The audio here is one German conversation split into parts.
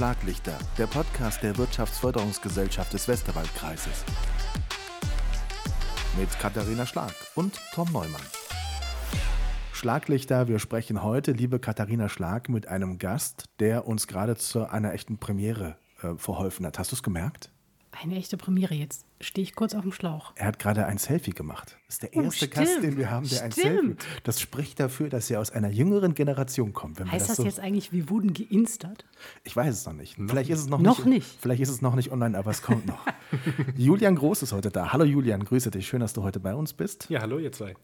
Schlaglichter, der Podcast der Wirtschaftsförderungsgesellschaft des Westerwaldkreises. Mit Katharina Schlag und Tom Neumann. Schlaglichter, wir sprechen heute, liebe Katharina Schlag, mit einem Gast, der uns gerade zu einer echten Premiere äh, verholfen hat. Hast du es gemerkt? Eine echte Premiere. Jetzt stehe ich kurz auf dem Schlauch. Er hat gerade ein Selfie gemacht. Das ist der Oh, erste stimmt. Gast, den wir haben, der ein Selfie. Stimmt. Das spricht dafür, dass er aus einer jüngeren Generation kommt. Heißt das so, jetzt eigentlich, wir wurden geinstert? Ich weiß es noch nicht. Vielleicht ist es noch, Noch nicht. Vielleicht ist es noch nicht online, aber es kommt noch. Julian Groß ist heute da. Hallo Julian, grüße dich. Schön, dass du heute bei uns bist. Ja, hallo ihr zwei.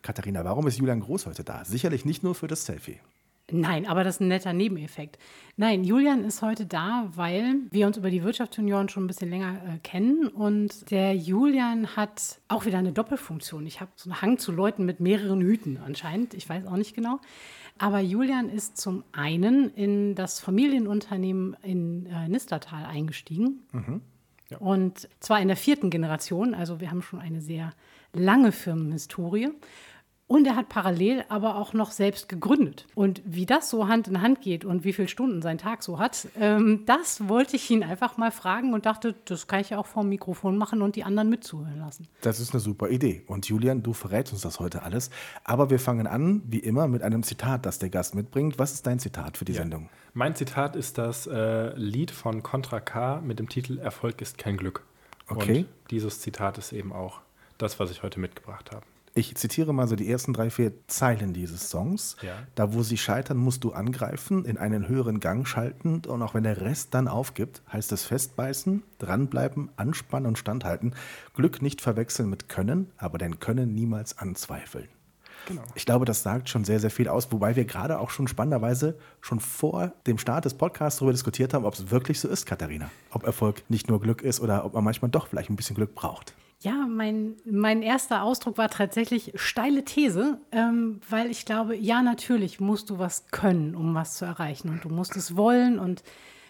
Katharina, warum ist Julian Groß heute da? Sicherlich nicht nur für das Selfie. Nein, aber das ist ein netter Nebeneffekt. Nein, Julian ist heute da, weil wir uns über die Wirtschaftsjunioren schon ein bisschen länger äh, kennen. Und der Julian hat auch wieder eine Doppelfunktion. Ich habe so einen Hang zu Leuten mit mehreren Hüten anscheinend. Ich weiß auch nicht genau. Aber Julian ist zum einen in das Familienunternehmen in äh, Nistertal eingestiegen. Und zwar in der vierten Generation. Also wir haben schon eine sehr lange Firmenhistorie. Und er hat parallel aber auch noch selbst gegründet. Und wie das so Hand in Hand geht und wie viele Stunden sein Tag so hat, ähm, das wollte ich ihn einfach mal fragen und dachte, das kann ich ja auch vor dem Mikrofon machen und die anderen mitzuhören lassen. Das ist eine super Idee. Und Julian, du verrätst uns das heute alles. Aber wir fangen an, wie immer, mit einem Zitat, das der Gast mitbringt. Was ist dein Zitat für die Sendung? Mein Zitat ist das äh, Lied von Contra K mit dem Titel Erfolg ist kein Glück. Okay. Und dieses Zitat ist eben auch das, was ich heute mitgebracht habe. Ich zitiere mal so die ersten drei, vier Zeilen dieses Songs. Ja. Da, wo sie scheitern, musst du angreifen, in einen höheren Gang schalten. Und auch wenn der Rest dann aufgibt, heißt es festbeißen, dranbleiben, anspannen und standhalten. Glück nicht verwechseln mit Können, aber dein Können niemals anzweifeln. Genau. Ich glaube, das sagt schon sehr, sehr viel aus, wobei wir gerade auch schon spannenderweise schon vor dem Start des Podcasts darüber diskutiert haben, ob es wirklich so ist, Katharina. Ob Erfolg nicht nur Glück ist oder ob man manchmal doch vielleicht ein bisschen Glück braucht. Ja, mein, mein erster Ausdruck war tatsächlich steile These, ähm, weil ich glaube, ja, natürlich musst du was können, um was zu erreichen und du musst es wollen. Und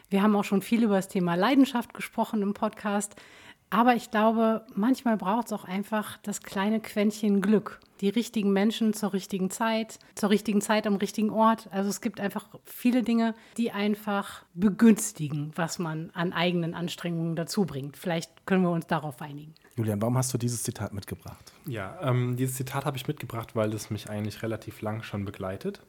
wir haben auch schon viel über das Thema Leidenschaft gesprochen im Podcast. Aber ich glaube, manchmal braucht es auch einfach das kleine Quäntchen Glück. Die richtigen Menschen zur richtigen Zeit, zur richtigen Zeit am richtigen Ort. Also es gibt einfach viele Dinge, die einfach begünstigen, was man an eigenen Anstrengungen dazu bringt. Vielleicht können wir uns darauf einigen. Julian, warum hast du dieses Zitat mitgebracht? Ja, ähm, dieses Zitat habe ich mitgebracht, weil es mich eigentlich relativ lang schon begleitet.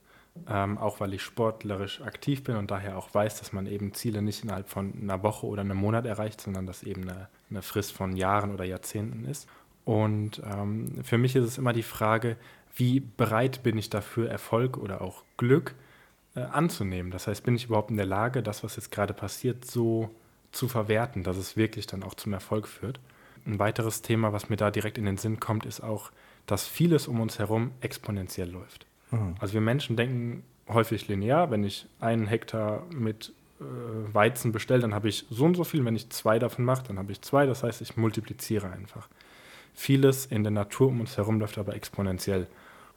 Ähm, auch weil ich sportlerisch aktiv bin und daher auch weiß, dass man eben Ziele nicht innerhalb von einer Woche oder einem Monat erreicht, sondern dass eben eine, eine Frist von Jahren oder Jahrzehnten ist. Und ähm, für mich ist es immer die Frage, wie bereit bin ich dafür, Erfolg oder auch Glück äh, anzunehmen. Das heißt, bin ich überhaupt in der Lage, das, was jetzt gerade passiert, so zu verwerten, dass es wirklich dann auch zum Erfolg führt. Ein weiteres Thema, was mir da direkt in den Sinn kommt, ist auch, dass vieles um uns herum exponentiell läuft. Also wir Menschen denken häufig linear. Wenn ich einen Hektar mit äh, Weizen bestelle, dann habe ich so und so viel. Wenn ich zwei davon mache, dann habe ich zwei. Das heißt, ich multipliziere einfach. Vieles in der Natur um uns herum läuft aber exponentiell.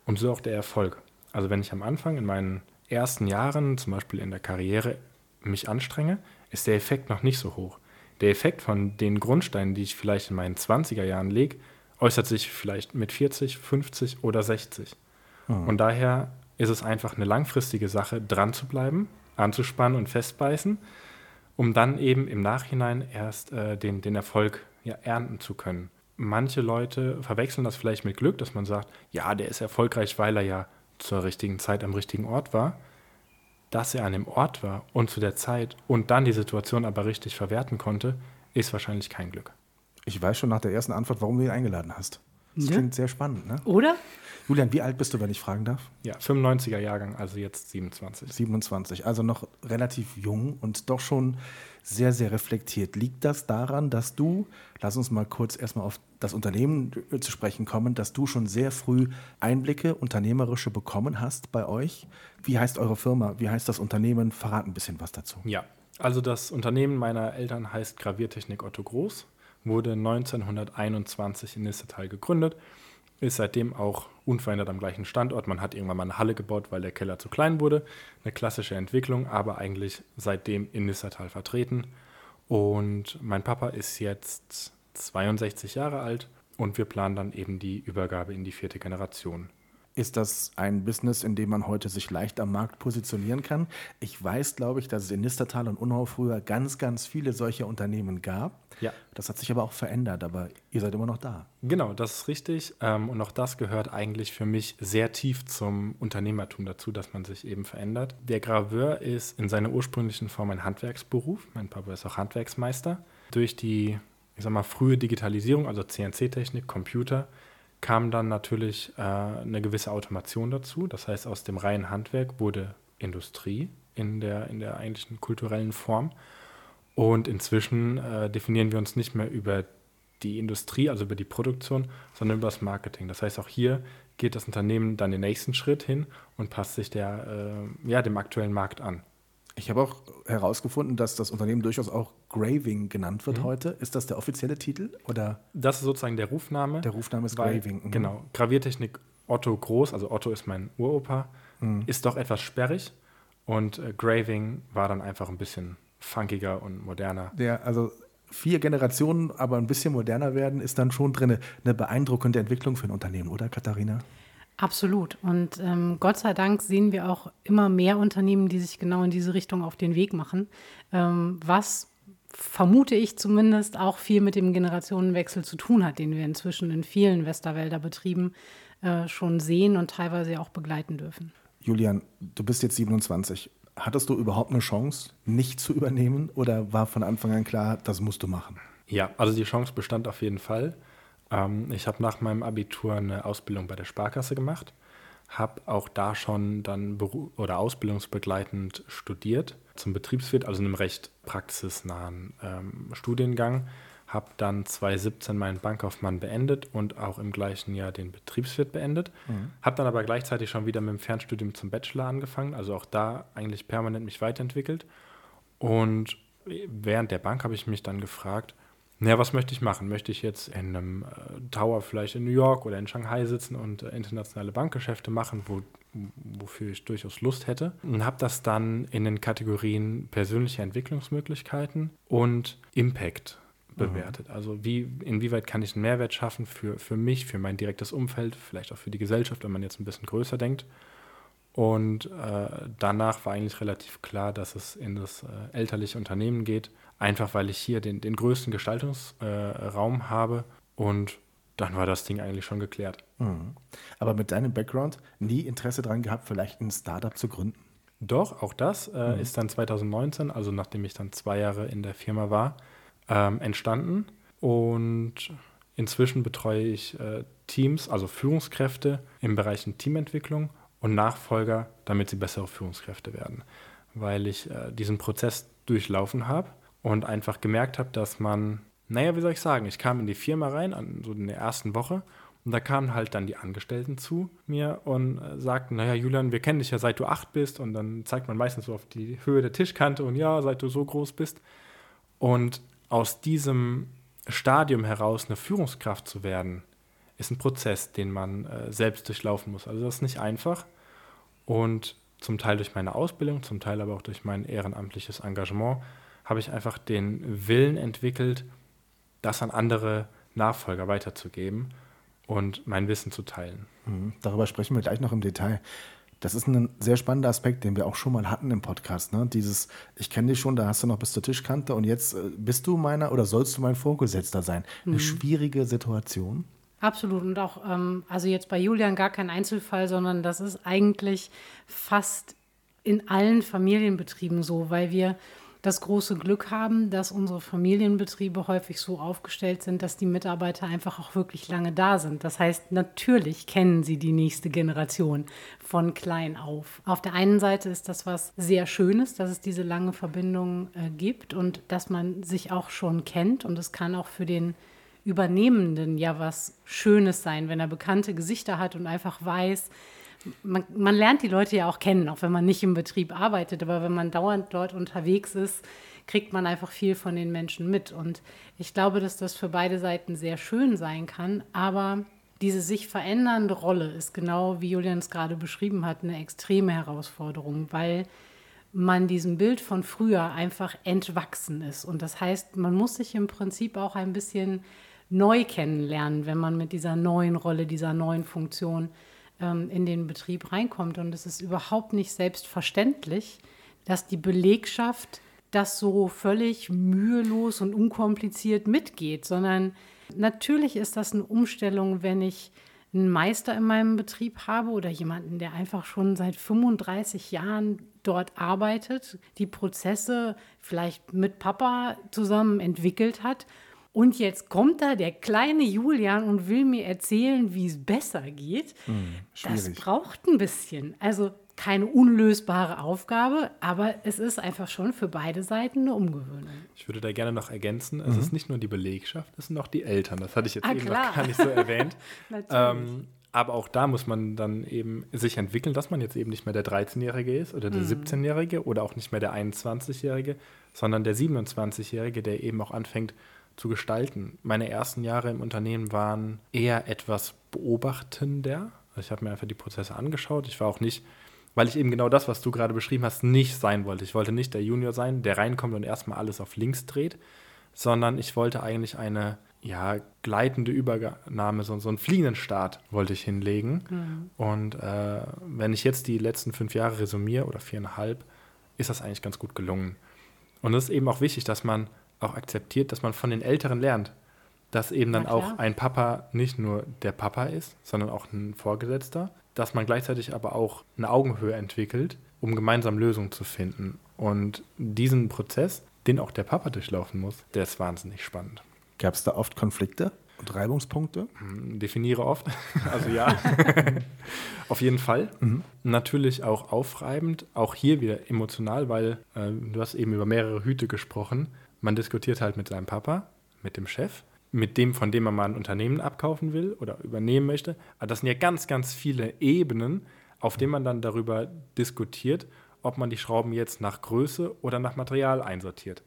Und so auch der Erfolg. Also wenn ich am Anfang in meinen ersten Jahren, zum Beispiel in der Karriere, mich anstrenge, ist der Effekt noch nicht so hoch. Der Effekt von den Grundsteinen, die ich vielleicht in meinen 20er Jahren lege, äußert sich vielleicht mit 40, 50 oder 60. Und daher ist es einfach eine langfristige Sache, dran zu bleiben, anzuspannen und festbeißen, um dann eben im Nachhinein erst äh, den, den Erfolg ja, ernten zu können. Manche Leute verwechseln das vielleicht mit Glück, dass man sagt, ja, der ist erfolgreich, weil er ja zur richtigen Zeit am richtigen Ort war. Dass er an dem Ort war und zu der Zeit und dann die Situation aber richtig verwerten konnte, ist wahrscheinlich kein Glück. Ich weiß schon nach der ersten Antwort, warum du ihn eingeladen hast. Das Ja. klingt sehr spannend, ne? Oder? Julian, wie alt bist du, wenn ich fragen darf? Ja, 95er Jahrgang, also jetzt 27. 27, also noch relativ jung und doch schon sehr, sehr reflektiert. Liegt das daran, dass du, lass uns mal kurz erstmal auf das Unternehmen äh, zu sprechen kommen, dass du schon sehr früh Einblicke, unternehmerische bekommen hast bei euch? Wie heißt eure Firma? Wie heißt das Unternehmen? Verrat ein bisschen was dazu. Ja, also das Unternehmen meiner Eltern heißt Graviertechnik Otto Groß, wurde 1921 in Nissetal gegründet, ist seitdem auch unverändert am gleichen Standort. Man hat irgendwann mal eine Halle gebaut, weil der Keller zu klein wurde. Eine klassische Entwicklung, aber eigentlich seitdem in Nissetal vertreten. Und mein Papa ist jetzt 62 Jahre alt und wir planen dann eben die Übergabe in die vierte Generation. Ist das ein Business, in dem man heute sich leicht am Markt positionieren kann? Ich weiß, glaube ich, dass es in Nistertal und Unhau früher ganz, ganz viele solcher Unternehmen gab. Ja. Das hat sich aber auch verändert, aber ihr seid immer noch da. Genau, das ist richtig. Ähm, und auch das gehört eigentlich für mich sehr tief zum Unternehmertum dazu, dass man sich eben verändert. Der Graveur ist in seiner ursprünglichen Form ein Handwerksberuf. Mein Papa ist auch Handwerksmeister. Durch die, ich sag mal, frühe Digitalisierung, also CNC-Technik, Computer, kam dann natürlich äh, eine gewisse Automation dazu. Das heißt, aus dem reinen Handwerk wurde Industrie in der, in der eigentlichen kulturellen Form. Und inzwischen äh, definieren wir uns nicht mehr über die Industrie, also über die Produktion, sondern über das Marketing. Das heißt, auch hier geht das Unternehmen dann den nächsten Schritt hin und passt sich der, äh, ja, dem aktuellen Markt an. Ich habe auch herausgefunden, dass das Unternehmen durchaus auch Graving genannt wird mhm. heute. Ist das der offizielle Titel? Oder? Das ist sozusagen der Rufname. Der Rufname ist weil, Graving. Mhm. Genau. Graviertechnik Otto Groß, also Otto ist mein Uropa, mhm. ist doch etwas sperrig. Und äh, Graving war dann einfach ein bisschen funkiger und moderner. Ja, also vier Generationen, aber ein bisschen moderner werden, ist dann schon drin eine beeindruckende Entwicklung für ein Unternehmen, oder Katharina? Absolut. Und ähm, Gott sei Dank sehen wir auch immer mehr Unternehmen, die sich genau in diese Richtung auf den Weg machen, ähm, was vermute ich zumindest auch viel mit dem Generationenwechsel zu tun hat, den wir inzwischen in vielen Westerwälder Betrieben äh, schon sehen und teilweise auch begleiten dürfen. Julian, du bist jetzt 27. Hattest du überhaupt eine Chance, nicht zu übernehmen oder war von Anfang an klar, das musst du machen? Ja, also die Chance bestand auf jeden Fall. Ähm, ich habe nach meinem Abitur eine Ausbildung bei der Sparkasse gemacht, habe auch da schon dann Beru oder ausbildungsbegleitend studiert zum Betriebswirt, also in einem recht praxisnahen ähm, Studiengang. Habe dann 2017 meinen Bankkaufmann beendet und auch im gleichen Jahr den Betriebswirt beendet. Mhm. Habe dann aber gleichzeitig schon wieder mit dem Fernstudium zum Bachelor angefangen, also auch da eigentlich permanent mich weiterentwickelt. Und während der Bank habe ich mich dann gefragt, naja, was möchte ich machen? Möchte ich jetzt in einem äh, Tower vielleicht in New York oder in Shanghai sitzen und äh, internationale Bankgeschäfte machen, wo, wofür ich durchaus Lust hätte? Und habe das dann in den Kategorien persönliche Entwicklungsmöglichkeiten und Impact bewertet. Mhm. Also wie, inwieweit kann ich einen Mehrwert schaffen für, für mich, für mein direktes Umfeld, vielleicht auch für die Gesellschaft, wenn man jetzt ein bisschen größer denkt. Und äh, danach war eigentlich relativ klar, dass es in das äh, elterliche Unternehmen geht, einfach weil ich hier den, den größten Gestaltungsraum äh, habe und dann war das Ding eigentlich schon geklärt. Mhm. Aber mit deinem Background nie Interesse daran gehabt, vielleicht ein Startup zu gründen? Doch, auch das äh, mhm. ist dann 2019, also nachdem ich dann zwei Jahre in der Firma war, ähm, entstanden. Und inzwischen betreue ich äh, Teams, also Führungskräfte im Bereich Teamentwicklung und Nachfolger, damit sie bessere Führungskräfte werden. Weil ich äh, diesen Prozess durchlaufen habe und einfach gemerkt habe, dass man, naja, wie soll ich sagen, ich kam in die Firma rein, an, so in der ersten Woche, und da kamen halt dann die Angestellten zu mir und äh, sagten, naja, Julian, wir kennen dich ja seit du acht bist. Und dann zeigt man meistens so auf die Höhe der Tischkante und ja, seit du so groß bist. Und aus diesem Stadium heraus eine Führungskraft zu werden, ist ein Prozess, den man äh, selbst durchlaufen muss. Also das ist nicht einfach. Und zum Teil durch meine Ausbildung, zum Teil aber auch durch mein ehrenamtliches Engagement habe ich einfach den Willen entwickelt, das an andere Nachfolger weiterzugeben und mein Wissen zu teilen. Mhm. Darüber sprechen wir gleich noch im Detail. Das ist ein sehr spannender Aspekt, den wir auch schon mal hatten im Podcast. Ne? Dieses, ich kenne dich schon, da hast du noch bis zur Tischkante und jetzt äh, bist du meiner oder sollst du mein Vorgesetzter sein. Eine mhm. schwierige Situation. Absolut. Und auch, ähm, also jetzt bei Julian gar kein Einzelfall, sondern das ist eigentlich fast in allen Familienbetrieben so, weil wir das große Glück haben, dass unsere Familienbetriebe häufig so aufgestellt sind, dass die Mitarbeiter einfach auch wirklich lange da sind. Das heißt, natürlich kennen sie die nächste Generation von klein auf. Auf der einen Seite ist das was sehr Schönes, dass es diese lange Verbindung äh, gibt und dass man sich auch schon kennt. Und es kann auch für den Übernehmenden ja was Schönes sein, wenn er bekannte Gesichter hat und einfach weiß, man, man, lernt die Leute ja auch kennen, auch wenn man nicht im Betrieb arbeitet, aber wenn man dauernd dort unterwegs ist, kriegt man einfach viel von den Menschen mit. Und ich glaube, dass das für beide Seiten sehr schön sein kann, aber diese sich verändernde Rolle ist genau, wie Julian es gerade beschrieben hat, eine extreme Herausforderung, weil man diesem Bild von früher einfach entwachsen ist. Und das heißt, man muss sich im Prinzip auch ein bisschen neu kennenlernen, wenn man mit dieser neuen Rolle, dieser neuen Funktion ähm, in den Betrieb reinkommt. Und es ist überhaupt nicht selbstverständlich, dass die Belegschaft das so völlig mühelos und unkompliziert mitgeht, sondern natürlich ist das eine Umstellung, wenn ich einen Meister in meinem Betrieb habe oder jemanden, der einfach schon seit 35 Jahren dort arbeitet, die Prozesse vielleicht mit Papa zusammen entwickelt hat. Und jetzt kommt da der kleine Julian und will mir erzählen, wie es besser geht. Hm, das braucht ein bisschen. Also keine unlösbare Aufgabe, aber es ist einfach schon für beide Seiten eine Umgewöhnung. Ich würde da gerne noch ergänzen, es mhm. ist nicht nur die Belegschaft, es sind auch die Eltern. Das hatte ich jetzt ah, eben klar. noch gar nicht so erwähnt. ähm, aber auch da muss man dann eben sich entwickeln, dass man jetzt eben nicht mehr der 13-Jährige ist oder der mhm. 17-Jährige oder auch nicht mehr der 21-Jährige, sondern der 27-Jährige, der eben auch anfängt zu gestalten. Meine ersten Jahre im Unternehmen waren eher etwas beobachtender. Also ich habe mir einfach die Prozesse angeschaut. Ich war auch nicht weil ich eben genau das, was du gerade beschrieben hast, nicht sein wollte. Ich wollte nicht der Junior sein, der reinkommt und erstmal alles auf links dreht, sondern ich wollte eigentlich eine ja, gleitende Übernahme, so, so einen fliegenden Start wollte ich hinlegen. Mhm. Und äh, wenn ich jetzt die letzten fünf Jahre resümiere oder viereinhalb, ist das eigentlich ganz gut gelungen. Und es ist eben auch wichtig, dass man auch akzeptiert, dass man von den Älteren lernt. Dass eben dann auch ein Papa nicht nur der Papa ist, sondern auch ein Vorgesetzter dass man gleichzeitig aber auch eine Augenhöhe entwickelt, um gemeinsam Lösungen zu finden. Und diesen Prozess, den auch der Papa durchlaufen muss, der ist wahnsinnig spannend. Gab es da oft Konflikte und Reibungspunkte? Hm, definiere oft. Also ja, auf jeden Fall. Mhm. Natürlich auch aufreibend, auch hier wieder emotional, weil äh, du hast eben über mehrere Hüte gesprochen. Man diskutiert halt mit seinem Papa, mit dem Chef mit dem, von dem man mal ein Unternehmen abkaufen will oder übernehmen möchte. Aber das sind ja ganz, ganz viele Ebenen, auf denen man dann darüber diskutiert, ob man die Schrauben jetzt nach Größe oder nach Material einsortiert.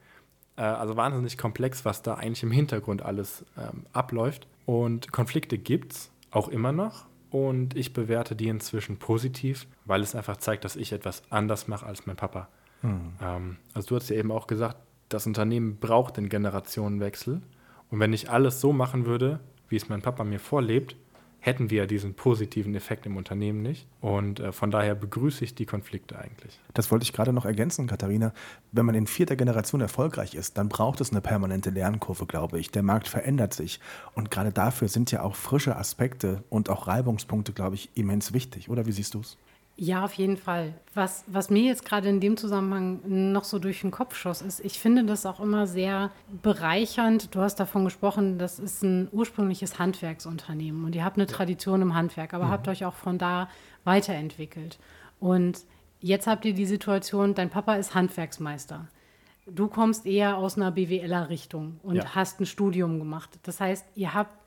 Äh, also wahnsinnig komplex, was da eigentlich im Hintergrund alles ähm, abläuft. Und Konflikte gibt es auch immer noch. Und ich bewerte die inzwischen positiv, weil es einfach zeigt, dass ich etwas anders mache als mein Papa. Hm. Ähm, also du hast ja eben auch gesagt, das Unternehmen braucht den Generationenwechsel. Und wenn ich alles so machen würde, wie es mein Papa mir vorlebt, hätten wir diesen positiven Effekt im Unternehmen nicht. Und äh, von daher begrüße ich die Konflikte eigentlich. Das wollte ich gerade noch ergänzen, Katharina. Wenn man in vierter Generation erfolgreich ist, dann braucht es eine permanente Lernkurve, glaube ich. Der Markt verändert sich. Und gerade dafür sind ja auch frische Aspekte und auch Reibungspunkte, glaube ich, immens wichtig. Oder wie siehst du es? Ja, auf jeden Fall. Was, was mir jetzt gerade in dem Zusammenhang noch so durch den Kopf schoss, ist, ich finde das auch immer sehr bereichernd. Du hast davon gesprochen, das ist ein ursprüngliches Handwerksunternehmen und ihr habt eine Tradition im Handwerk, aber mhm. habt euch auch von da weiterentwickelt. Und jetzt habt ihr die Situation, dein Papa ist Handwerksmeister. Du kommst eher aus einer BWLer-Richtung und ja. hast ein Studium gemacht. Das heißt, ihr habt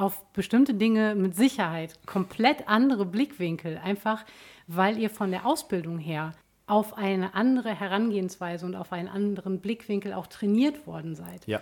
auf bestimmte Dinge mit Sicherheit komplett andere Blickwinkel, einfach weil ihr von der Ausbildung her auf eine andere Herangehensweise und auf einen anderen Blickwinkel auch trainiert worden seid. Ja.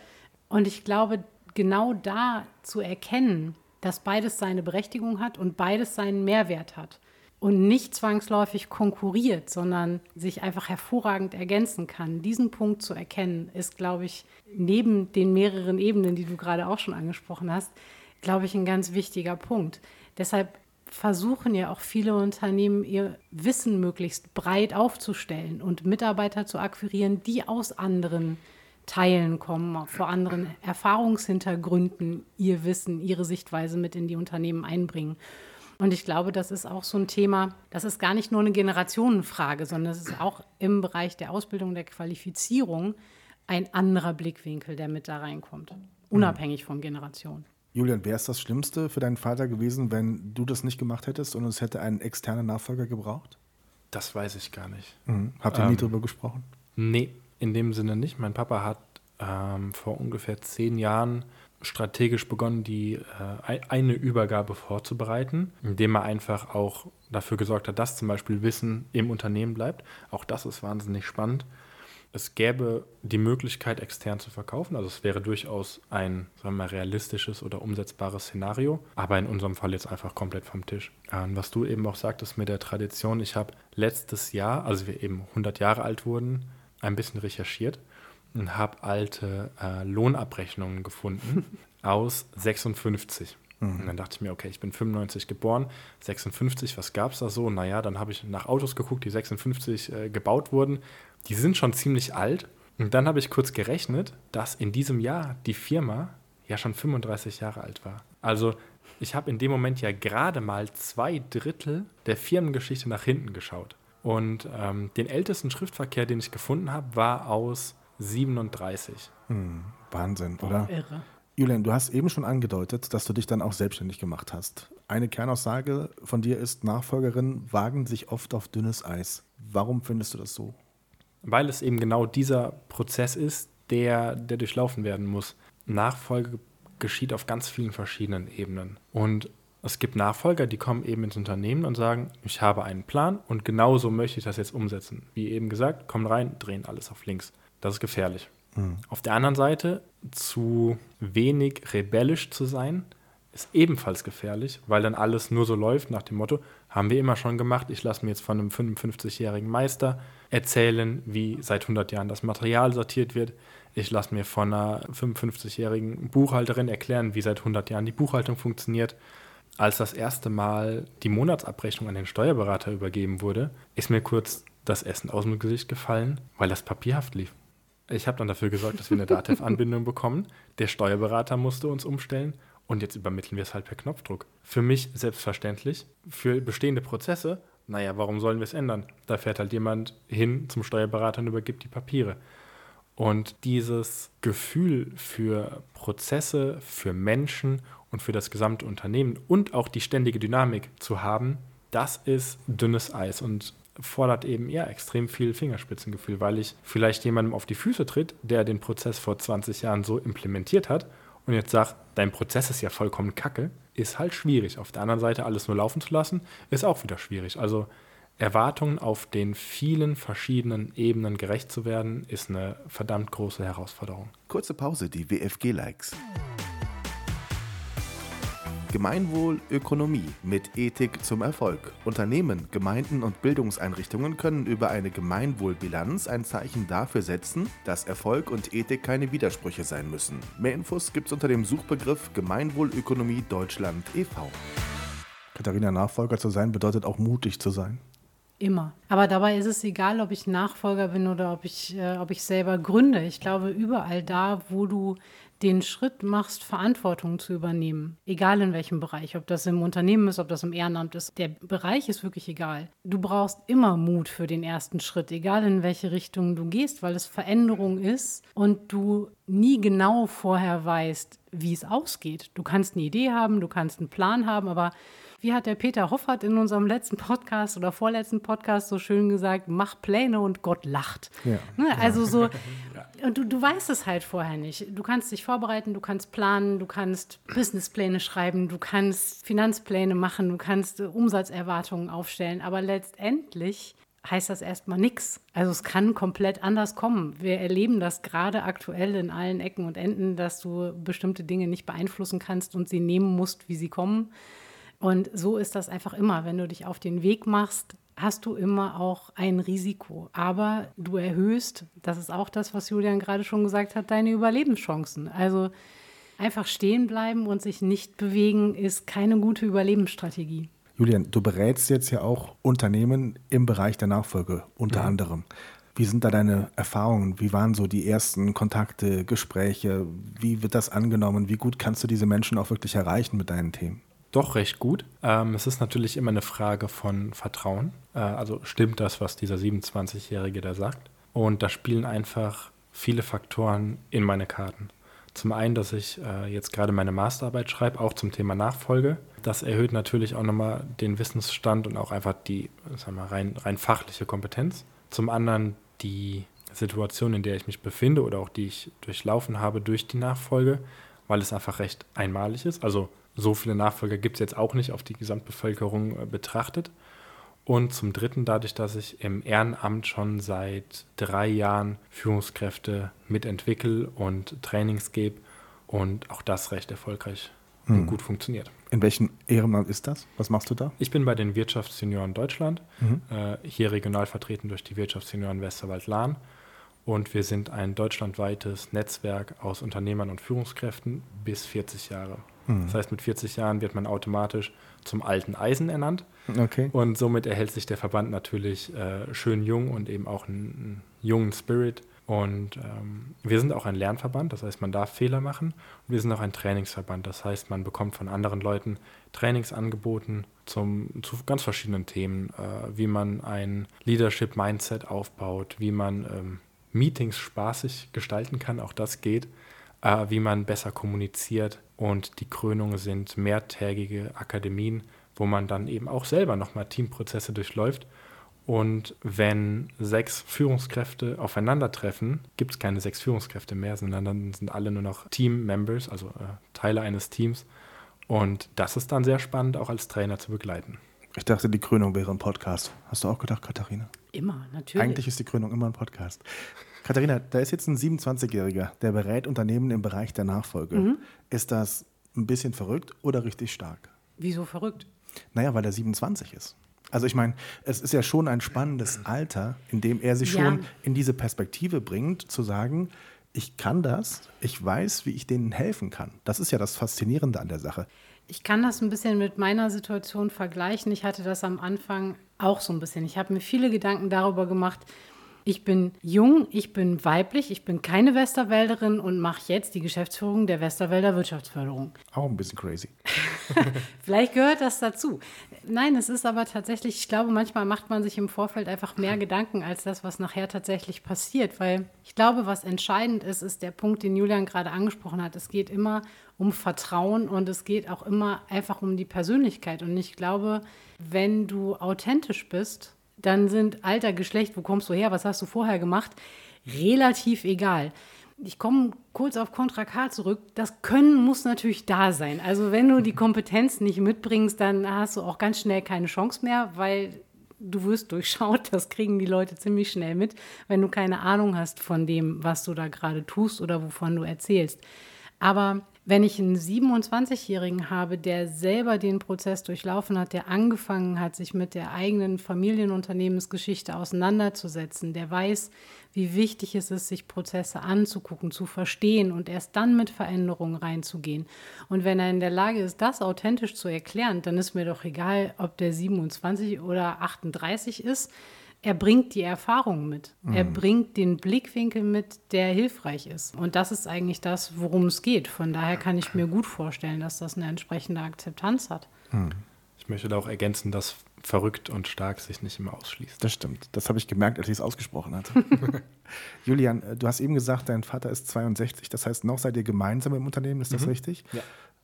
Und ich glaube, genau da zu erkennen, dass beides seine Berechtigung hat und beides seinen Mehrwert hat und nicht zwangsläufig konkurriert, sondern sich einfach hervorragend ergänzen kann. Diesen Punkt zu erkennen, ist, glaube ich, neben den mehreren Ebenen, die du gerade auch schon angesprochen hast, glaube ich, ein ganz wichtiger Punkt. Deshalb versuchen ja auch viele Unternehmen, ihr Wissen möglichst breit aufzustellen und Mitarbeiter zu akquirieren, die aus anderen Teilen kommen, vor anderen Erfahrungshintergründen ihr Wissen, ihre Sichtweise mit in die Unternehmen einbringen. Und ich glaube, das ist auch so ein Thema, das ist gar nicht nur eine Generationenfrage, sondern es ist auch im Bereich der Ausbildung, der Qualifizierung ein anderer Blickwinkel, der mit da reinkommt, unabhängig von Generationen. Julian, wäre es das Schlimmste für deinen Vater gewesen, wenn du das nicht gemacht hättest und es hätte einen externen Nachfolger gebraucht? Das weiß ich gar nicht. Mhm. Habt ihr ähm, nie drüber gesprochen? Nee, in dem Sinne nicht. Mein Papa hat ähm, vor ungefähr zehn Jahren strategisch begonnen, die äh, eine Übergabe vorzubereiten, indem er einfach auch dafür gesorgt hat, dass zum Beispiel Wissen im Unternehmen bleibt. Auch das ist wahnsinnig spannend es gäbe die Möglichkeit, extern zu verkaufen. Also es wäre durchaus ein sagen wir mal, realistisches oder umsetzbares Szenario, aber in unserem Fall jetzt einfach komplett vom Tisch. Und was du eben auch sagtest mit der Tradition, ich habe letztes Jahr, als wir eben 100 Jahre alt wurden, ein bisschen recherchiert und habe alte äh, Lohnabrechnungen gefunden aus 56. Mhm. Und dann dachte ich mir, okay, ich bin 95 geboren, 56, was gab es da so? Naja, dann habe ich nach Autos geguckt, die 56 äh, gebaut wurden. Die sind schon ziemlich alt. Und dann habe ich kurz gerechnet, dass in diesem Jahr die Firma ja schon 35 Jahre alt war. Also ich habe in dem Moment ja gerade mal zwei Drittel der Firmengeschichte nach hinten geschaut. Und ähm, den ältesten Schriftverkehr, den ich gefunden habe, war aus 37. Hm, Wahnsinn, oder? Irre. Julian, du hast eben schon angedeutet, dass du dich dann auch selbstständig gemacht hast. Eine Kernaussage von dir ist, Nachfolgerinnen wagen sich oft auf dünnes Eis. Warum findest du das so? Weil es eben genau dieser Prozess ist, der, der durchlaufen werden muss. Nachfolge geschieht auf ganz vielen verschiedenen Ebenen. Und es gibt Nachfolger, die kommen eben ins Unternehmen und sagen, ich habe einen Plan und genauso möchte ich das jetzt umsetzen. Wie eben gesagt, kommen rein, drehen alles auf links. Das ist gefährlich. Mhm. Auf der anderen Seite, zu wenig rebellisch zu sein, ist ebenfalls gefährlich, weil dann alles nur so läuft nach dem Motto, haben wir immer schon gemacht, ich lasse mir jetzt von einem 55-jährigen Meister erzählen, wie seit 100 Jahren das Material sortiert wird. Ich lasse mir von einer 55-jährigen Buchhalterin erklären, wie seit 100 Jahren die Buchhaltung funktioniert. Als das erste Mal die Monatsabrechnung an den Steuerberater übergeben wurde, ist mir kurz das Essen aus dem Gesicht gefallen, weil das papierhaft lief. Ich habe dann dafür gesorgt, dass wir eine Datev-Anbindung bekommen. Der Steuerberater musste uns umstellen und jetzt übermitteln wir es halt per Knopfdruck. Für mich selbstverständlich. Für bestehende Prozesse, naja, warum sollen wir es ändern? Da fährt halt jemand hin zum Steuerberater und übergibt die Papiere. Und dieses Gefühl für Prozesse, für Menschen und für das gesamte Unternehmen und auch die ständige Dynamik zu haben, das ist dünnes Eis. Und fordert eben ja extrem viel Fingerspitzengefühl, weil ich vielleicht jemandem auf die Füße tritt, der den Prozess vor 20 Jahren so implementiert hat und jetzt sagt, dein Prozess ist ja vollkommen kacke, ist halt schwierig. Auf der anderen Seite alles nur laufen zu lassen, ist auch wieder schwierig. Also Erwartungen auf den vielen verschiedenen Ebenen gerecht zu werden, ist eine verdammt große Herausforderung. Kurze Pause, die WFG-Likes. Gemeinwohl, Ökonomie mit Ethik zum Erfolg. Unternehmen, Gemeinden und Bildungseinrichtungen können über eine Gemeinwohlbilanz ein Zeichen dafür setzen, dass Erfolg und Ethik keine Widersprüche sein müssen. Mehr Infos gibt's unter dem Suchbegriff Gemeinwohlökonomie Deutschland e.V. Katharina, Nachfolger zu sein bedeutet auch mutig zu sein. Immer. Aber dabei ist es egal, ob ich Nachfolger bin oder ob ich, äh, ob ich selber gründe. Ich glaube, überall da, wo du den Schritt machst, Verantwortung zu übernehmen, egal in welchem Bereich, ob das im Unternehmen ist, ob das im Ehrenamt ist, der Bereich ist wirklich egal. Du brauchst immer Mut für den ersten Schritt, egal in welche Richtung du gehst, weil es Veränderung ist und du nie genau vorher weißt, wie es ausgeht. Du kannst eine Idee haben, du kannst einen Plan haben, aber wie hat der Peter Hoffert in unserem letzten Podcast oder vorletzten Podcast so schön gesagt, mach Pläne und Gott lacht. Ja. Ne? Also so, und du, du weißt es halt vorher nicht. Du kannst dich vorbereiten, du kannst planen, du kannst Businesspläne schreiben, du kannst Finanzpläne machen, du kannst Umsatzerwartungen aufstellen, aber letztendlich heißt das erstmal nichts. Also es kann komplett anders kommen. Wir erleben das gerade aktuell in allen Ecken und Enden, dass du bestimmte Dinge nicht beeinflussen kannst und sie nehmen musst, wie sie kommen. Und so ist das einfach immer. Wenn du dich auf den Weg machst, hast du immer auch ein Risiko. Aber du erhöhst, das ist auch das, was Julian gerade schon gesagt hat, deine Überlebenschancen. Also einfach stehen bleiben und sich nicht bewegen, ist keine gute Überlebensstrategie. Julian, du berätst jetzt ja auch Unternehmen im Bereich der Nachfolge unter ja. anderem. Wie sind da deine Erfahrungen? Wie waren so die ersten Kontakte, Gespräche? Wie wird das angenommen? Wie gut kannst du diese Menschen auch wirklich erreichen mit deinen Themen? Doch recht gut. Ähm, es ist natürlich immer eine Frage von Vertrauen. Äh, also stimmt das, was dieser 27-Jährige da sagt? Und da spielen einfach viele Faktoren in meine Karten. Zum einen, dass ich äh, jetzt gerade meine Masterarbeit schreibe, auch zum Thema Nachfolge. Das erhöht natürlich auch nochmal den Wissensstand und auch einfach die sagen wir, rein, rein fachliche Kompetenz. Zum anderen die Situation, in der ich mich befinde oder auch die ich durchlaufen habe durch die Nachfolge, weil es einfach recht einmalig ist. Also so viele Nachfolger gibt es jetzt auch nicht auf die Gesamtbevölkerung äh, betrachtet. Und zum Dritten, dadurch, dass ich im Ehrenamt schon seit drei Jahren Führungskräfte mitentwickle und Trainings gebe und auch das recht erfolgreich hm. und gut funktioniert. In welchem Ehrenamt ist das? Was machst du da? Ich bin bei den Wirtschaftssenioren Deutschland, mhm. äh, hier regional vertreten durch die Wirtschaftssenioren Westerwald-Lahn. Und wir sind ein deutschlandweites Netzwerk aus Unternehmern und Führungskräften bis 40 Jahre. Das heißt, mit 40 Jahren wird man automatisch zum alten Eisen ernannt. Okay. Und somit erhält sich der Verband natürlich äh, schön jung und eben auch einen, einen jungen Spirit. Und ähm, wir sind auch ein Lernverband, das heißt, man darf Fehler machen. Und wir sind auch ein Trainingsverband, das heißt, man bekommt von anderen Leuten Trainings angeboten zum, zu ganz verschiedenen Themen, äh, wie man ein Leadership-Mindset aufbaut, wie man ähm, Meetings spaßig gestalten kann, auch das geht, äh, wie man besser kommuniziert. Und die Krönungen sind mehrtägige Akademien, wo man dann eben auch selber nochmal Teamprozesse durchläuft und wenn sechs Führungskräfte aufeinandertreffen, gibt es keine sechs Führungskräfte mehr, sondern dann sind alle nur noch Team-Members, also äh, Teile eines Teams. Und das ist dann sehr spannend, auch als Trainer zu begleiten. Ich dachte, die Krönung wäre ein Podcast. Hast du auch gedacht, Katharina? Immer, natürlich. Eigentlich ist die Krönung immer ein Podcast. Katharina, da ist jetzt ein 27-Jähriger, der berät Unternehmen im Bereich der Nachfolge. Mhm. Ist das ein bisschen verrückt oder richtig stark? Wieso verrückt? Naja, weil er 27 ist. Also ich meine, es ist ja schon ein spannendes Alter, in dem er sich Ja. schon in diese Perspektive bringt, zu sagen, ich kann das, ich weiß, wie ich denen helfen kann. Das ist ja das Faszinierende an der Sache. Ich kann das ein bisschen mit meiner Situation vergleichen. Ich hatte das am Anfang auch so ein bisschen. Ich habe mir viele Gedanken darüber gemacht. Ich bin jung, ich bin weiblich, ich bin keine Westerwälderin und mache jetzt die Geschäftsführung der Westerwälder Wirtschaftsförderung. Auch ein bisschen crazy. Vielleicht gehört das dazu. Nein, es ist aber tatsächlich, ich glaube, manchmal macht man sich im Vorfeld einfach mehr Gedanken als das, was nachher tatsächlich passiert. Weil ich glaube, was entscheidend ist, ist der Punkt, den Julian gerade angesprochen hat. Es geht immer um Vertrauen und es geht auch immer einfach um die Persönlichkeit. Und ich glaube, wenn du authentisch bist, dann sind Alter, Geschlecht, wo kommst du her, was hast du vorher gemacht, relativ egal. Ich komme kurz auf Contra K zurück. Das Können muss natürlich da sein. Also wenn du die Kompetenz nicht mitbringst, dann hast du auch ganz schnell keine Chance mehr, weil du wirst durchschaut. Das kriegen die Leute ziemlich schnell mit, wenn du keine Ahnung hast von dem, was du da gerade tust oder wovon du erzählst. Aber wenn ich einen 27-Jährigen habe, der selber den Prozess durchlaufen hat, der angefangen hat, sich mit der eigenen Familienunternehmensgeschichte auseinanderzusetzen, der weiß, wie wichtig es ist, sich Prozesse anzugucken, zu verstehen und erst dann mit Veränderungen reinzugehen. Und wenn er in der Lage ist, das authentisch zu erklären, dann ist mir doch egal, ob der 27 oder 38 ist. Er bringt die Erfahrung mit. Er bringt den Blickwinkel mit, der hilfreich ist. Und das ist eigentlich das, worum es geht. Von daher kann ich mir gut vorstellen, dass das eine entsprechende Akzeptanz hat. Ich möchte da auch ergänzen, dass verrückt und stark sich nicht immer ausschließt. Das stimmt. Das habe ich gemerkt, als ich es ausgesprochen hatte. Julian, äh, du hast eben gesagt, dein Vater ist 62. Das heißt, noch seid ihr gemeinsam im Unternehmen, ist das richtig? Ja.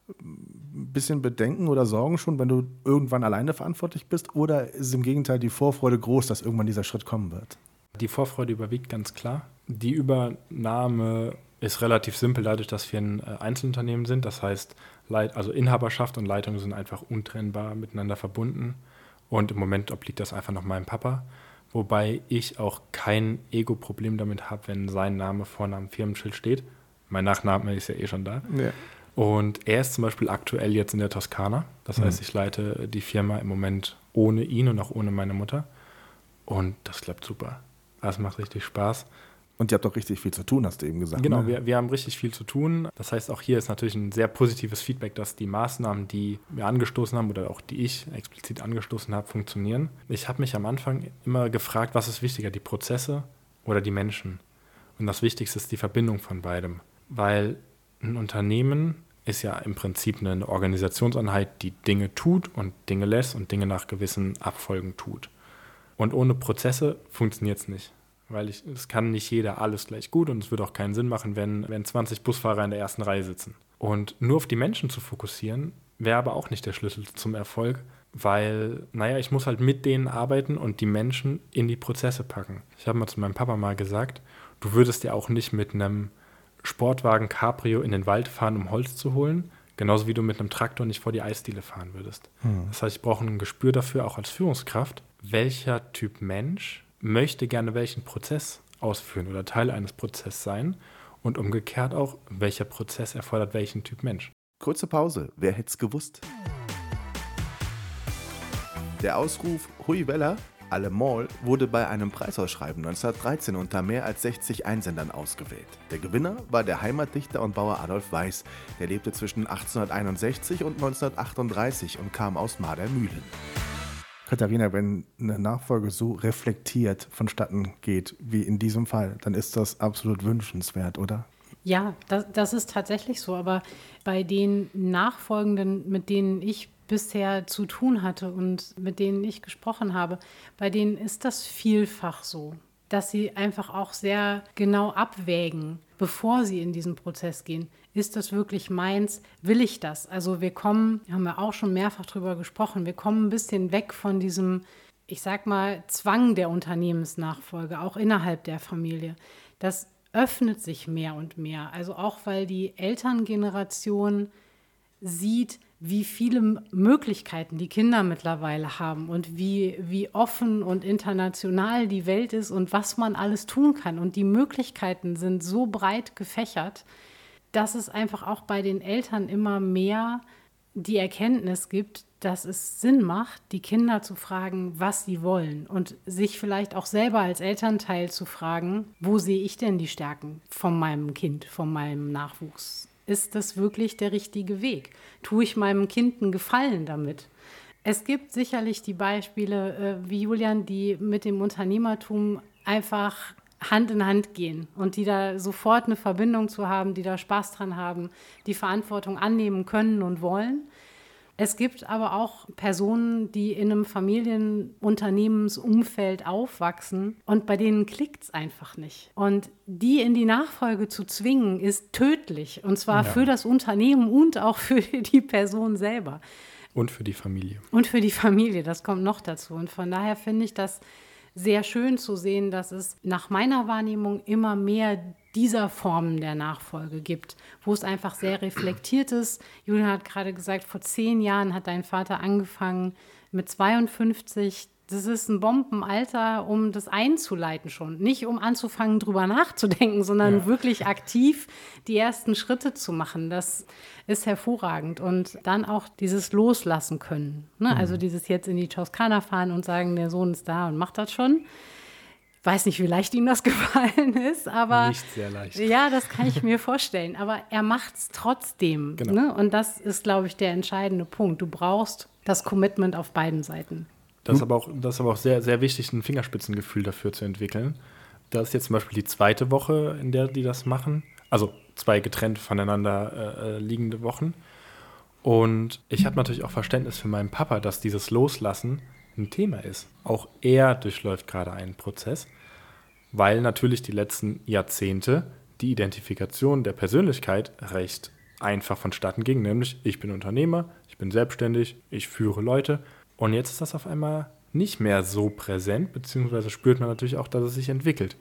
Ein bisschen Bedenken oder Sorgen schon, wenn du irgendwann alleine verantwortlich bist? Oder ist im Gegenteil die Vorfreude groß, dass irgendwann dieser Schritt kommen wird? Die Vorfreude überwiegt ganz klar. Die Übernahme ist relativ simpel, dadurch, dass wir ein äh, Einzelunternehmen sind. Das heißt, Leit also Inhaberschaft und Leitung sind einfach untrennbar miteinander verbunden. Und im Moment obliegt das einfach noch meinem Papa. Wobei ich auch kein Ego-Problem damit habe, wenn sein Name vorne am Firmenschild steht. Mein Nachname ist ja eh schon da. Ja. Und er ist zum Beispiel aktuell jetzt in der Toskana. Das heißt, ich leite die Firma im Moment ohne ihn und auch ohne meine Mutter. Und das klappt super. Das macht richtig Spaß. Und ihr habt auch richtig viel zu tun, hast du eben gesagt. Genau, ne? wir, wir haben richtig viel zu tun. Das heißt, auch hier ist natürlich ein sehr positives Feedback, dass die Maßnahmen, die wir angestoßen haben oder auch die ich explizit angestoßen habe, funktionieren. Ich habe mich am Anfang immer gefragt, was ist wichtiger, die Prozesse oder die Menschen? Und das Wichtigste ist die Verbindung von beidem. Weil ein Unternehmen ist ja im Prinzip eine Organisationseinheit, die Dinge tut und Dinge lässt und Dinge nach gewissen Abfolgen tut. Und ohne Prozesse funktioniert es nicht. Weil ich, es kann nicht jeder alles gleich gut und es würde auch keinen Sinn machen, wenn, wenn 20 Busfahrer in der ersten Reihe sitzen. Und nur auf die Menschen zu fokussieren, wäre aber auch nicht der Schlüssel zum Erfolg, weil, naja, ich muss halt mit denen arbeiten und die Menschen in die Prozesse packen. Ich habe mal zu meinem Papa mal gesagt, du würdest ja auch nicht mit einem Sportwagen Cabrio in den Wald fahren, um Holz zu holen, genauso wie du mit einem Traktor nicht vor die Eisdiele fahren würdest. Das heißt, ich brauche ein Gespür dafür, auch als Führungskraft, welcher Typ Mensch möchte gerne welchen Prozess ausführen oder Teil eines Prozesses sein und umgekehrt auch, welcher Prozess erfordert welchen Typ Mensch. Kurze Pause. Wer hätte es gewusst? Der Ausruf Hui Wella, Alle Mall wurde bei einem Preisausschreiben 1913 unter mehr als 60 Einsendern ausgewählt. Der Gewinner war der Heimatdichter und Bauer Adolf Weiß. Der lebte zwischen 1861 und 1938 und kam aus Madermühlen. Katharina, wenn eine Nachfolge so reflektiert vonstatten geht wie in diesem Fall, dann ist das absolut wünschenswert, oder? Ja, das, das ist tatsächlich so. Aber bei den Nachfolgenden, mit denen ich bisher zu tun hatte und mit denen ich gesprochen habe, bei denen ist das vielfach so, dass sie einfach auch sehr genau abwägen, bevor sie in diesen Prozess gehen. Ist das wirklich meins? Will ich das? Also wir kommen, haben wir auch schon mehrfach drüber gesprochen, wir kommen ein bisschen weg von diesem, ich sag mal, Zwang der Unternehmensnachfolge, auch innerhalb der Familie. Das öffnet sich mehr und mehr. Also auch weil die Elterngeneration sieht, wie viele Möglichkeiten die Kinder mittlerweile haben und wie, wie offen und international die Welt ist und was man alles tun kann. Und die Möglichkeiten sind so breit gefächert, dass es einfach auch bei den Eltern immer mehr die Erkenntnis gibt, dass es Sinn macht, die Kinder zu fragen, was sie wollen und sich vielleicht auch selber als Elternteil zu fragen, wo sehe ich denn die Stärken von meinem Kind, von meinem Nachwuchs? Ist das wirklich der richtige Weg? Tue ich meinem Kind einen Gefallen damit? Es gibt sicherlich die Beispiele äh, wie Julian, die mit dem Unternehmertum einfach Hand in Hand gehen und die da sofort eine Verbindung zu haben, die da Spaß dran haben, die Verantwortung annehmen können und wollen. Es gibt aber auch Personen, die in einem Familienunternehmensumfeld aufwachsen und bei denen klickt es einfach nicht. Und die in die Nachfolge zu zwingen, ist tödlich. Und zwar ja. für das Unternehmen und auch für die Person selber. Und für die Familie. Und für die Familie, das kommt noch dazu. Und von daher finde ich das sehr schön zu sehen, dass es nach meiner Wahrnehmung immer mehr dieser Formen der Nachfolge gibt, wo es einfach sehr reflektiert ist. Julian hat gerade gesagt, vor zehn Jahren hat dein Vater angefangen mit 52 das ist ein Bombenalter, um das einzuleiten schon. Nicht um anzufangen, drüber nachzudenken, sondern ja. wirklich aktiv die ersten Schritte zu machen. Das ist hervorragend. Und dann auch dieses Loslassen können. Ne? Mhm. Also dieses jetzt in die Toskana fahren und sagen, der Sohn ist da und macht das schon weiß nicht, wie leicht ihm das gefallen ist, aber. Nicht sehr leicht. Ja, das kann ich mir vorstellen. Aber er macht es trotzdem. Genau. Ne? Und das ist, glaube ich, der entscheidende Punkt. Du brauchst das Commitment auf beiden Seiten. Das ist aber auch, das ist aber auch sehr, sehr wichtig, ein Fingerspitzengefühl dafür zu entwickeln. Das ist jetzt zum Beispiel die zweite Woche, in der die das machen. Also zwei getrennt voneinander äh, äh liegende Wochen. Und ich habe natürlich auch Verständnis für meinen Papa, dass dieses Loslassen ein Thema ist. Auch er durchläuft gerade einen Prozess, weil natürlich die letzten Jahrzehnte die Identifikation der Persönlichkeit recht einfach vonstatten ging, nämlich ich bin Unternehmer, ich bin selbstständig, ich führe Leute und jetzt ist das auf einmal nicht mehr so präsent, beziehungsweise spürt man natürlich auch, dass es sich entwickelt.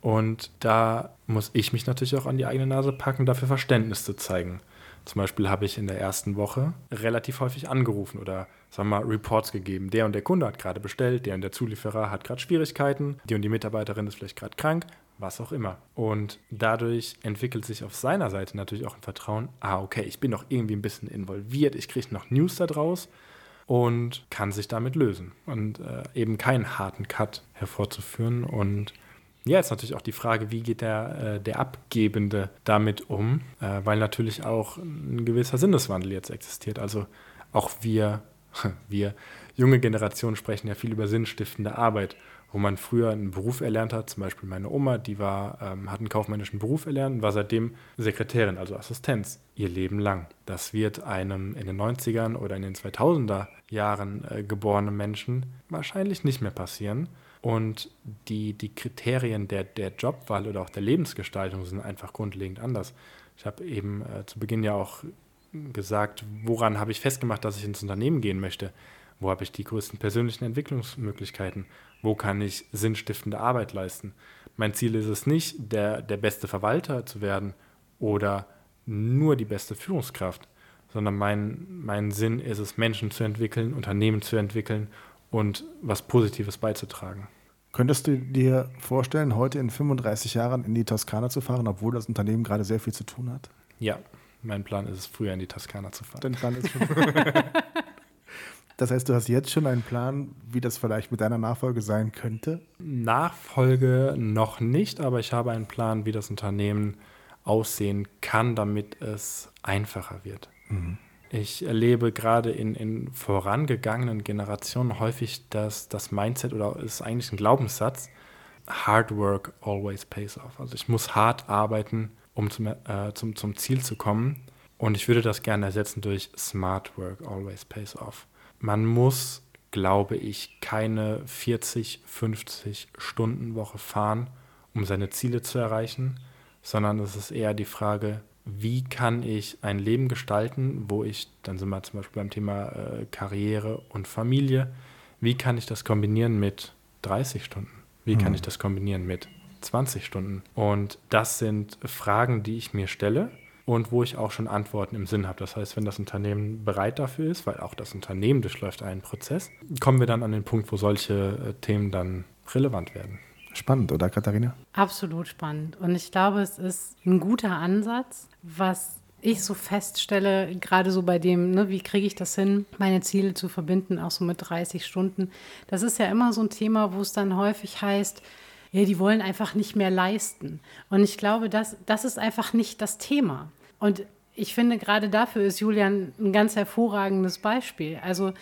Und da muss ich mich natürlich auch an die eigene Nase packen, dafür Verständnis zu zeigen. Zum Beispiel habe ich in der ersten Woche relativ häufig angerufen oder sagen wir mal Reports gegeben. Der und der Kunde hat gerade bestellt, der und der Zulieferer hat gerade Schwierigkeiten, die und die Mitarbeiterin ist vielleicht gerade krank, was auch immer. Und dadurch entwickelt sich auf seiner Seite natürlich auch ein Vertrauen, ah okay, ich bin noch irgendwie ein bisschen involviert, ich kriege noch News daraus und kann sich damit lösen und äh, eben keinen harten Cut hervorzuführen. Und ja, jetzt natürlich auch die Frage, wie geht der, äh, der Abgebende damit um, äh, weil natürlich auch ein gewisser Sinneswandel jetzt existiert. Also auch wir, wir junge Generationen sprechen ja viel über sinnstiftende Arbeit wo man früher einen Beruf erlernt hat. Zum Beispiel meine Oma, die war, ähm, hat einen kaufmännischen Beruf erlernt und war seitdem Sekretärin, also Assistenz, ihr Leben lang. Das wird einem in den 90ern oder in den 2000er Jahren äh, geborenen Menschen wahrscheinlich nicht mehr passieren. Und die, die Kriterien der, der Jobwahl oder auch der Lebensgestaltung sind einfach grundlegend anders. Ich habe eben äh, zu Beginn ja auch gesagt, woran habe ich festgemacht, dass ich ins Unternehmen gehen möchte? Wo habe ich die größten persönlichen Entwicklungsmöglichkeiten? Wo kann ich sinnstiftende Arbeit leisten? Mein Ziel ist es nicht, der, der beste Verwalter zu werden oder nur die beste Führungskraft, sondern mein, mein Sinn ist es, Menschen zu entwickeln, Unternehmen zu entwickeln und was Positives beizutragen. Könntest du dir vorstellen, heute in 35 Jahren in die Toskana zu fahren, obwohl das Unternehmen gerade sehr viel zu tun hat? Ja, mein Plan ist es, früher in die Toskana zu fahren. Dein Plan ist schon. Das heißt, du hast jetzt schon einen Plan, wie das vielleicht mit deiner Nachfolge sein könnte? Nachfolge noch nicht, aber ich habe einen Plan, wie das Unternehmen aussehen kann, damit es einfacher wird. Mhm. Ich erlebe gerade in, in vorangegangenen Generationen häufig dass das Mindset oder ist eigentlich ein Glaubenssatz, Hard work always pays off. Also ich muss hart arbeiten, um zum, äh, zum, zum Ziel zu kommen. Und ich würde das gerne ersetzen durch Smart work always pays off. Man muss, glaube ich, keine 40, 50 Stunden Woche fahren, um seine Ziele zu erreichen, sondern es ist eher die Frage, wie kann ich ein Leben gestalten, wo ich, dann sind wir zum Beispiel beim Thema äh, Karriere und Familie, wie kann ich das kombinieren mit 30 Stunden? Wie kann mhm. ich das kombinieren mit 20 Stunden? Und das sind Fragen, die ich mir stelle und wo ich auch schon Antworten im Sinn habe. Das heißt, wenn das Unternehmen bereit dafür ist, weil auch das Unternehmen durchläuft einen Prozess, kommen wir dann an den Punkt, wo solche äh, Themen dann relevant werden. Spannend, oder Katharina? Absolut spannend. Und ich glaube, es ist ein guter Ansatz, was ich so feststelle, gerade so bei dem, ne, wie kriege ich das hin, meine Ziele zu verbinden, auch so mit 30 Stunden. Das ist ja immer so ein Thema, wo es dann häufig heißt, ja, die wollen einfach nicht mehr leisten. Und ich glaube, das, das ist einfach nicht das Thema. Und ich finde, gerade dafür ist Julian ein ganz hervorragendes Beispiel. Also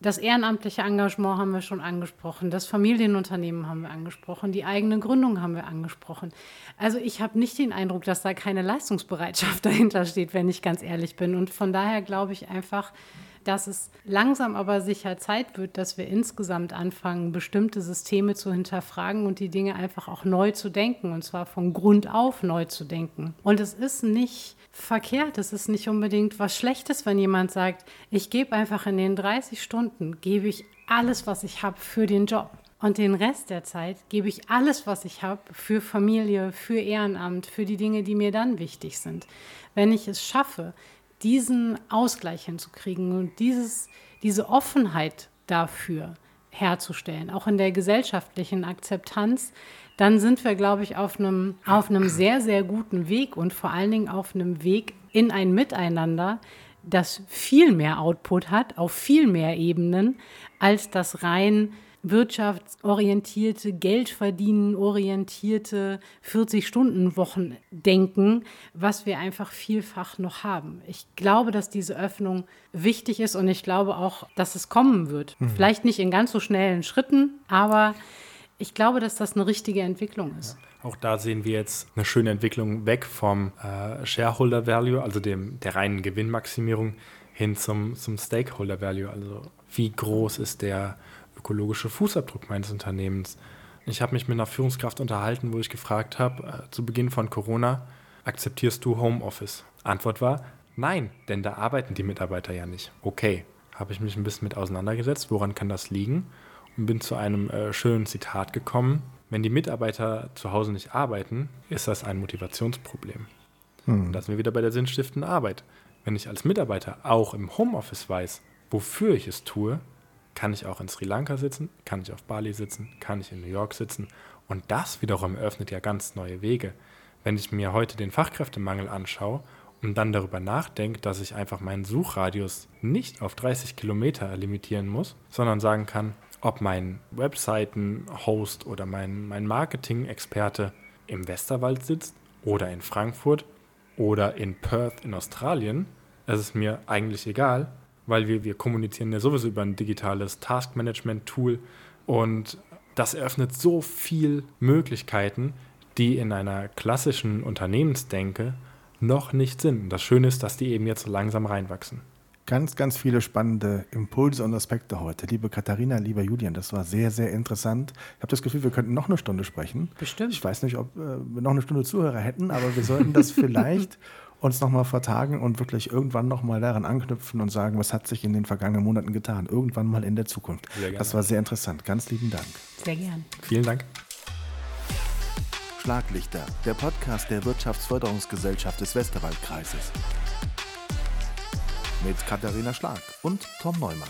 das ehrenamtliche Engagement haben wir schon angesprochen, das Familienunternehmen haben wir angesprochen, die eigene Gründung haben wir angesprochen. Also ich habe nicht den Eindruck, dass da keine Leistungsbereitschaft dahinter steht, wenn ich ganz ehrlich bin. Und von daher glaube ich einfach, dass es langsam aber sicher Zeit wird, dass wir insgesamt anfangen, bestimmte Systeme zu hinterfragen und die Dinge einfach auch neu zu denken, und zwar von Grund auf neu zu denken. Und es ist nicht verkehrt, es ist nicht unbedingt was Schlechtes, wenn jemand sagt, ich gebe einfach in den 30 Stunden, gebe ich alles, was ich habe für den Job. Und den Rest der Zeit gebe ich alles, was ich habe, für Familie, für Ehrenamt, für die Dinge, die mir dann wichtig sind. Wenn ich es schaffe, diesen Ausgleich hinzukriegen und dieses, diese Offenheit dafür herzustellen, auch in der gesellschaftlichen Akzeptanz, dann sind wir, glaube ich, auf einem, auf einem sehr, sehr guten Weg und vor allen Dingen auf einem Weg in ein Miteinander, das viel mehr Output hat, auf viel mehr Ebenen, als das rein wirtschaftsorientierte, Geldverdienen-orientierte 40-Stunden-Wochen denken, was wir einfach vielfach noch haben. Ich glaube, dass diese Öffnung wichtig ist und ich glaube auch, dass es kommen wird. Mhm. Vielleicht nicht in ganz so schnellen Schritten, aber ich glaube, dass das eine richtige Entwicklung ist. Ja. Auch da sehen wir jetzt eine schöne Entwicklung weg vom äh, Shareholder Value, also dem, der reinen Gewinnmaximierung, hin zum, zum Stakeholder Value. Also wie groß ist der ökologische Fußabdruck meines Unternehmens. Ich habe mich mit einer Führungskraft unterhalten, wo ich gefragt habe, äh, zu Beginn von Corona, akzeptierst du Homeoffice? Antwort war, nein, denn da arbeiten die Mitarbeiter ja nicht. Okay, habe ich mich ein bisschen mit auseinandergesetzt, woran kann das liegen? Und bin zu einem äh, schönen Zitat gekommen, wenn die Mitarbeiter zu Hause nicht arbeiten, ist das ein Motivationsproblem. Hm. Und da sind wir wieder bei der sinnstiftenden Arbeit. Wenn ich als Mitarbeiter auch im Homeoffice weiß, wofür ich es tue, kann ich auch in Sri Lanka sitzen, kann ich auf Bali sitzen, kann ich in New York sitzen. Und das wiederum eröffnet ja ganz neue Wege. Wenn ich mir heute den Fachkräftemangel anschaue und dann darüber nachdenke, dass ich einfach meinen Suchradius nicht auf 30 Kilometer limitieren muss, sondern sagen kann, ob mein Webseiten-Host oder mein, mein Marketing-Experte im Westerwald sitzt oder in Frankfurt oder in Perth in Australien, es ist mir eigentlich egal, weil wir, wir kommunizieren ja sowieso über ein digitales Taskmanagement-Tool und das eröffnet so viele Möglichkeiten, die in einer klassischen Unternehmensdenke noch nicht sind. das Schöne ist, dass die eben jetzt langsam reinwachsen. Ganz, ganz viele spannende Impulse und Aspekte heute. Liebe Katharina, lieber Julian, das war sehr, sehr interessant. Ich habe das Gefühl, wir könnten noch eine Stunde sprechen. Bestimmt. Ich weiß nicht, ob äh, wir noch eine Stunde Zuhörer hätten, aber wir sollten das vielleicht uns nochmal vertagen und wirklich irgendwann nochmal daran anknüpfen und sagen, was hat sich in den vergangenen Monaten getan. Irgendwann mal in der Zukunft. Das war sehr interessant. Ganz lieben Dank. Sehr gern. Vielen Dank. Schlaglichter, der Podcast der Wirtschaftsförderungsgesellschaft des Westerwaldkreises. Mit Katharina Schlag und Tom Neumann.